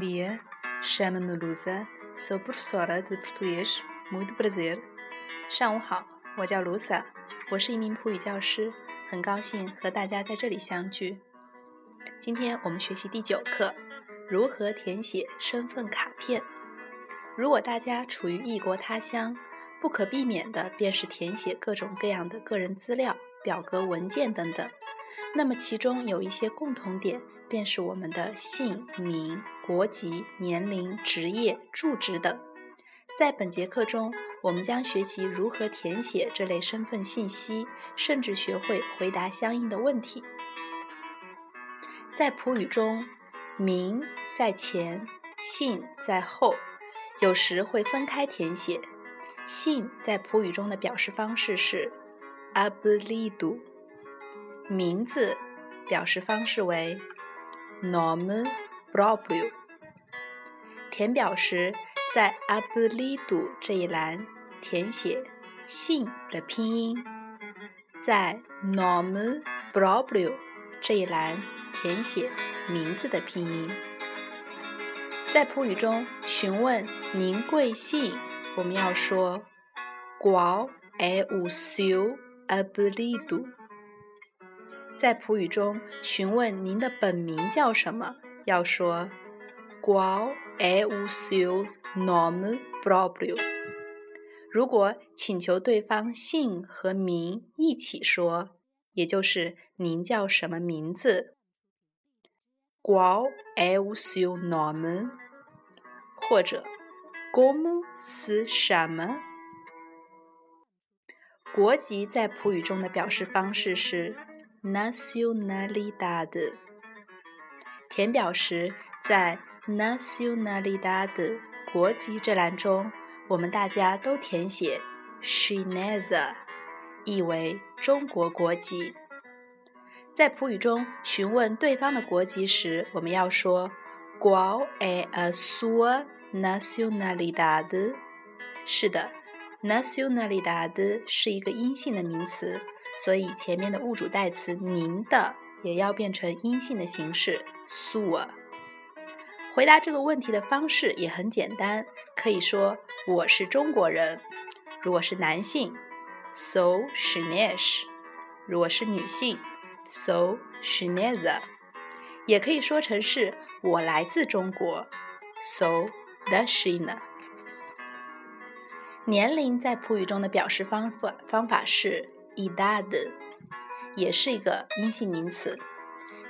Dia chama-me Lusa. Sou professora de português no Brasil. 上午好，我叫 Lusa，我是一名葡语教师，很高兴和大家在这里相聚。今天我们学习第九课，如何填写身份卡片。如果大家处于异国他乡，不可避免的便是填写各种各样的个人资料。表格、文件等等。那么其中有一些共同点，便是我们的姓名、国籍、年龄、职业、住址等。在本节课中，我们将学习如何填写这类身份信息，甚至学会回答相应的问题。在普语中，名在前，姓在后，有时会分开填写。姓在普语中的表示方式是 a b l i d o 名字表示方式为 nome proprio。填表时，在 a b l i d o 这一栏填写姓的拼音，在 nome proprio 这一栏填写名字的拼音。在葡语中询问您贵姓，我们要说 “qual è il suo abelido。在普语中询问您的本名叫什么，要说 “qual é o seu nome próprio”。如果请求对方姓和名一起说，也就是您叫什么名字，“qual é o seu nome”，或者 “como se chama”。国籍在普语中的表示方式是。nacionalidade。填表时，在 nacionalidade 国籍这栏中，我们大家都填写 chinesa，意为中国国籍。在普语中询问对方的国籍时，我们要说 qual é a sua nacionalidade？是的 nacionalidad 是一个阴性的名词。所以前面的物主代词“您的”也要变成阴性的形式 “sua”。回答这个问题的方式也很简单，可以说“我是中国人”。如果是男性，so shinesh；如果是女性，so shineza。也可以说成是“我来自中国 ”，so the China”。年龄在普语中的表示方法方法是。idad，也是一个阴性名词，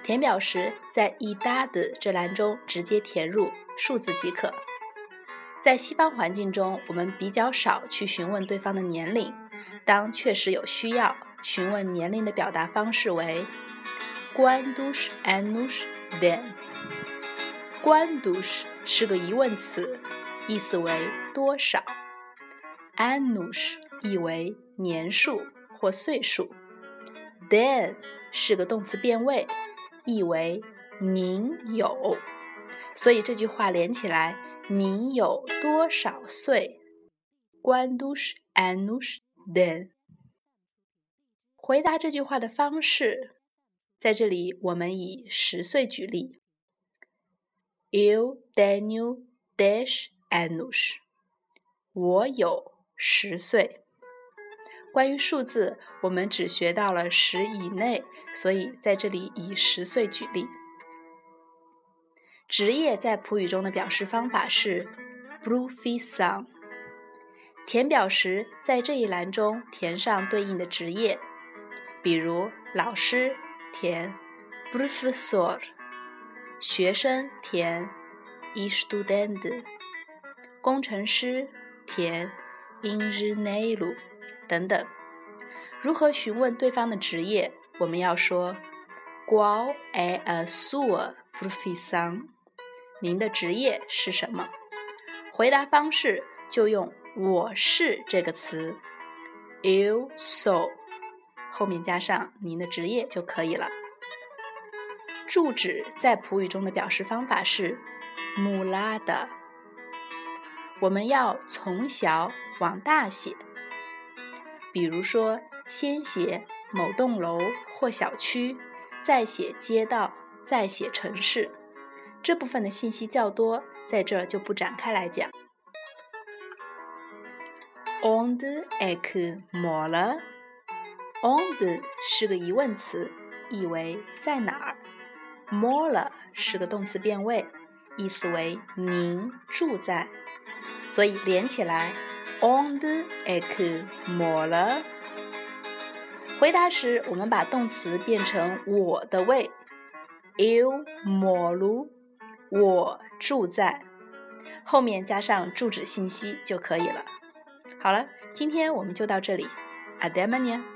填表时在 idad 这栏中直接填入数字即可。在西方环境中，我们比较少去询问对方的年龄，当确实有需要，询问年龄的表达方式为 “quantos anos tem”。quantos 是个疑问词，意思为多少；anos 意为年数。或岁数，then 是个动词变位，意为您有，所以这句话连起来，您有多少岁？Quantos anos tem？回答这句话的方式，在这里我们以十岁举例：Eu tenho dez anos。我有十岁。关于数字，我们只学到了十以内，所以在这里以十岁举例。职业在普语中的表示方法是 “profissão”。填表时，在这一栏中填上对应的职业，比如老师填 “professor”，学生填 “estudante”，工程师填 “engenheiro”。等等，如何询问对方的职业？我们要说 “qual é a sua profissão”，您的职业是什么？回答方式就用“我是”这个词，“eu sou”，后面加上您的职业就可以了。住址在普语中的表示方法是 “mulada”，我们要从小往大写。比如说，先写某栋楼或小区，再写街道，再写城市。这部分的信息较多，在这儿就不展开来讲。Onde é que mora？Onde 是个疑问词，意为在哪儿？Mora 是个动词变位，意思为您住在，所以连起来，Onde é que mora？回答时，我们把动词变成我的位，ill，more，我住在，后面加上住址信息就可以了。好了，今天我们就到这里，，Ademani。